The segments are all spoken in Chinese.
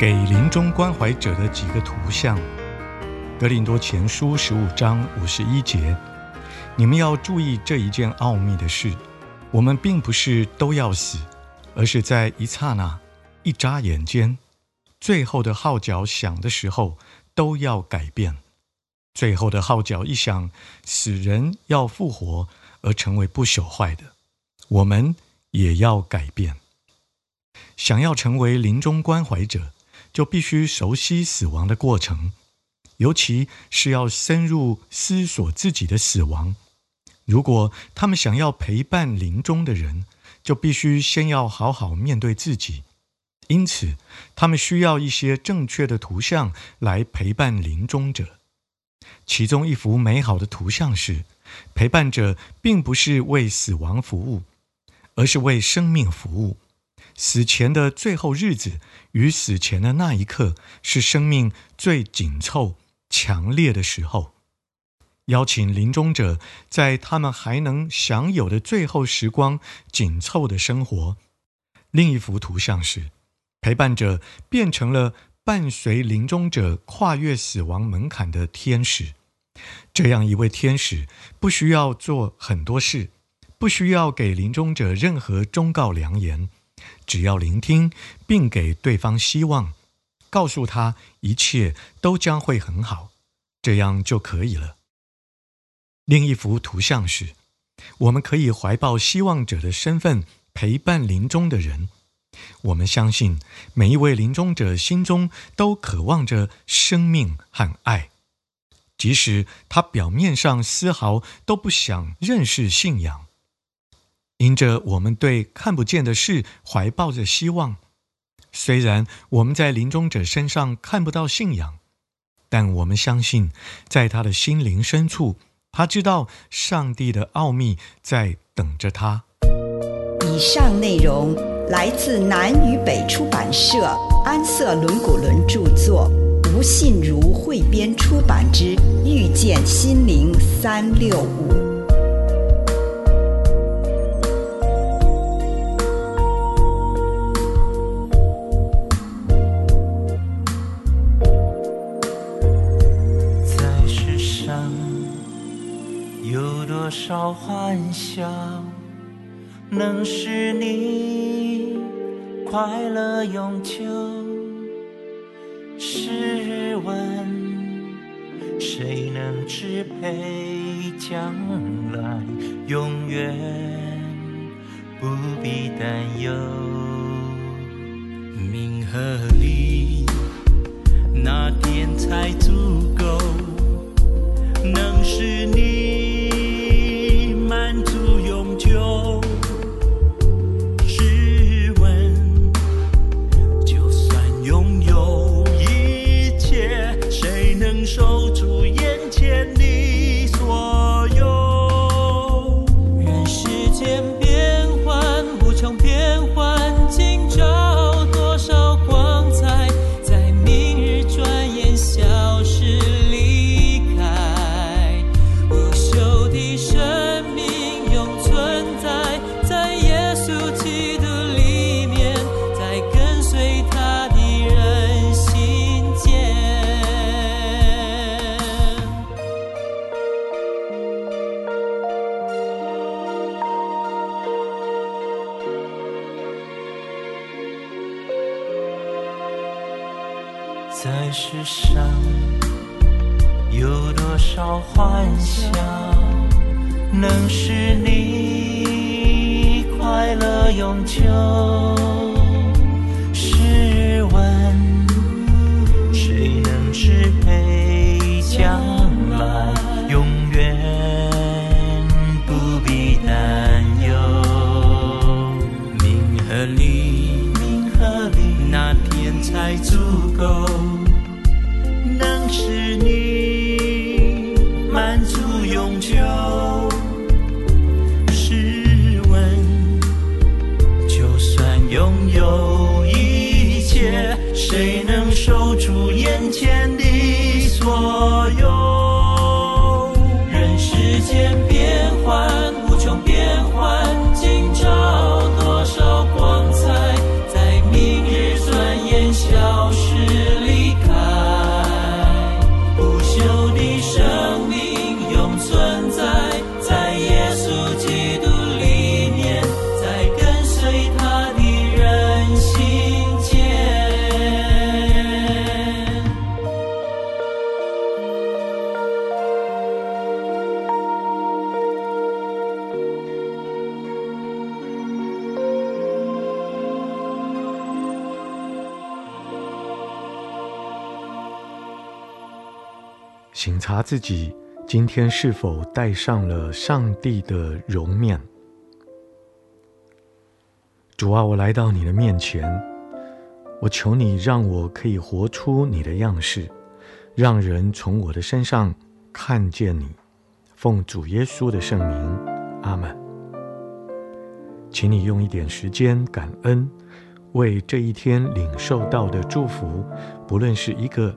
给临终关怀者的几个图像，《格林多前书》十五章五十一节，你们要注意这一件奥秘的事：我们并不是都要死，而是在一刹那、一眨眼间，最后的号角响的时候，都要改变。最后的号角一响，死人要复活而成为不朽坏的，我们也要改变。想要成为临终关怀者，就必须熟悉死亡的过程，尤其是要深入思索自己的死亡。如果他们想要陪伴临终的人，就必须先要好好面对自己。因此，他们需要一些正确的图像来陪伴临终者。其中一幅美好的图像是，陪伴者并不是为死亡服务，而是为生命服务。死前的最后日子与死前的那一刻，是生命最紧凑、强烈的时候。邀请临终者在他们还能享有的最后时光，紧凑的生活。另一幅图像是，陪伴者变成了伴随临终者跨越死亡门槛的天使。这样一位天使，不需要做很多事，不需要给临终者任何忠告良言。只要聆听，并给对方希望，告诉他一切都将会很好，这样就可以了。另一幅图像是，我们可以怀抱希望者的身份陪伴临终的人。我们相信每一位临终者心中都渴望着生命和爱，即使他表面上丝毫都不想认识信仰。因着我们对看不见的事怀抱着希望，虽然我们在临终者身上看不到信仰，但我们相信，在他的心灵深处，他知道上帝的奥秘在等着他。以上内容来自南与北出版社安瑟伦古伦著作，吴信如汇编出版之《遇见心灵三六五》。能使你快乐永久？试问谁能支配将来？永远不必担忧。名和利那天才足够，拥有。察自己今天是否戴上了上帝的容面。主啊，我来到你的面前，我求你让我可以活出你的样式，让人从我的身上看见你。奉主耶稣的圣名，阿门。请你用一点时间感恩，为这一天领受到的祝福，不论是一个。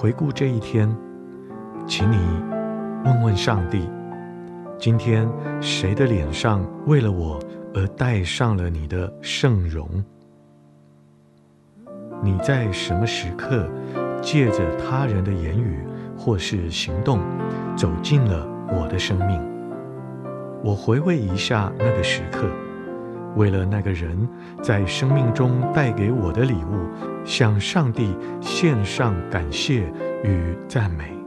回顾这一天，请你问问上帝：今天谁的脸上为了我而带上了你的圣容？你在什么时刻借着他人的言语或是行动走进了我的生命？我回味一下那个时刻。为了那个人在生命中带给我的礼物，向上帝献上感谢与赞美。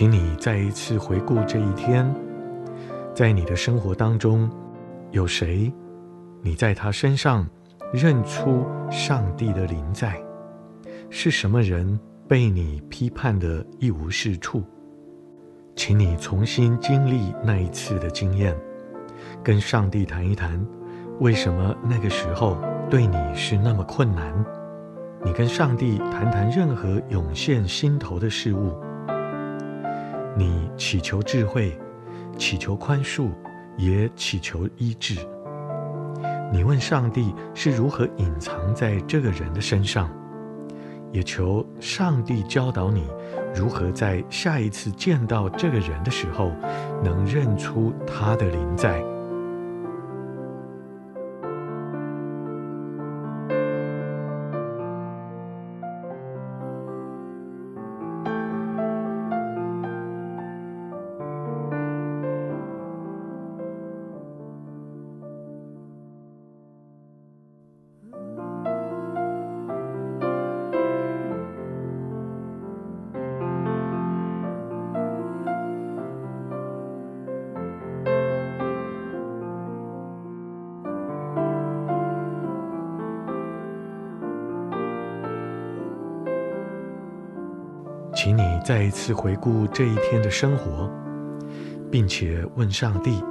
请你再一次回顾这一天，在你的生活当中，有谁？你在他身上认出上帝的临在？是什么人被你批判的一无是处？请你重新经历那一次的经验，跟上帝谈一谈，为什么那个时候对你是那么困难？你跟上帝谈谈任何涌现心头的事物。你祈求智慧，祈求宽恕，也祈求医治。你问上帝是如何隐藏在这个人的身上，也求上帝教导你如何在下一次见到这个人的时候，能认出他的灵在。请你再一次回顾这一天的生活，并且问上帝：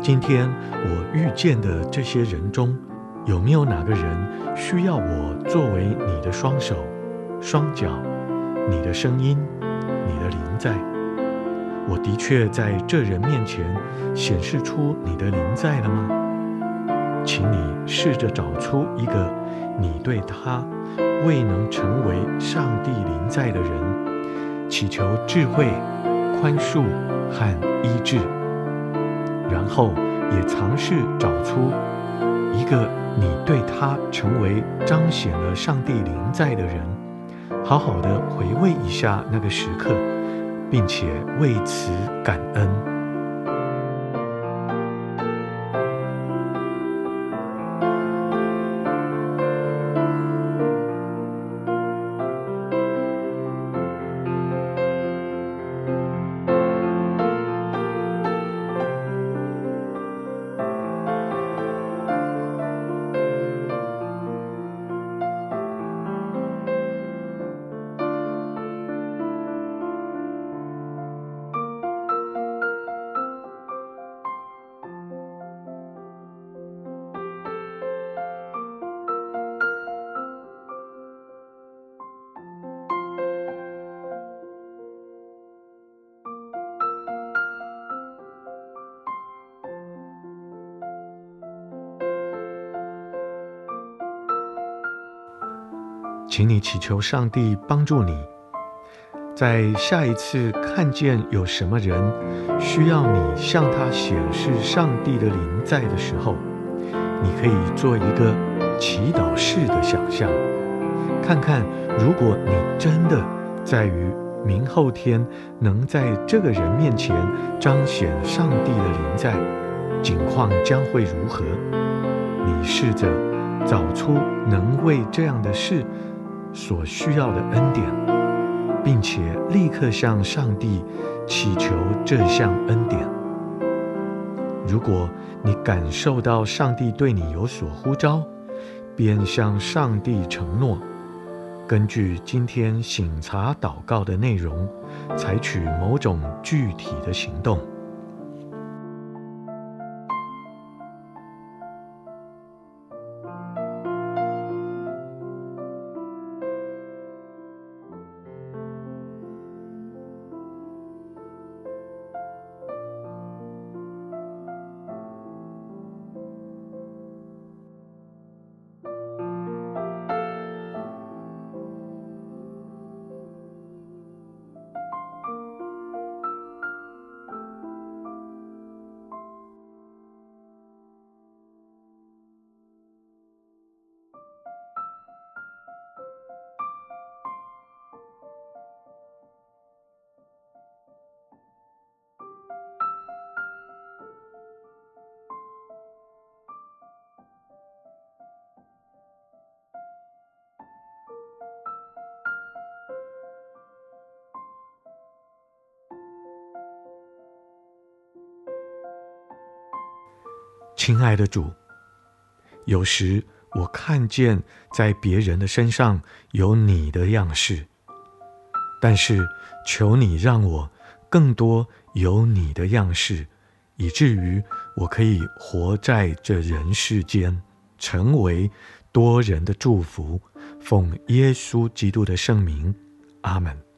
今天我遇见的这些人中，有没有哪个人需要我作为你的双手、双脚、你的声音、你的灵在？我的确在这人面前显示出你的灵在了吗？请你试着找出一个你对他未能成为上帝临在的人，祈求智慧、宽恕和医治，然后也尝试找出一个你对他成为彰显了上帝临在的人，好好的回味一下那个时刻，并且为此感恩。请你祈求上帝帮助你，在下一次看见有什么人需要你向他显示上帝的灵在的时候，你可以做一个祈祷式的想象，看看如果你真的在于明后天能在这个人面前彰显上帝的灵在，景况将会如何？你试着找出能为这样的事。所需要的恩典，并且立刻向上帝祈求这项恩典。如果你感受到上帝对你有所呼召，便向上帝承诺，根据今天醒察祷告的内容，采取某种具体的行动。亲爱的主，有时我看见在别人的身上有你的样式，但是求你让我更多有你的样式，以至于我可以活在这人世间，成为多人的祝福。奉耶稣基督的圣名，阿门。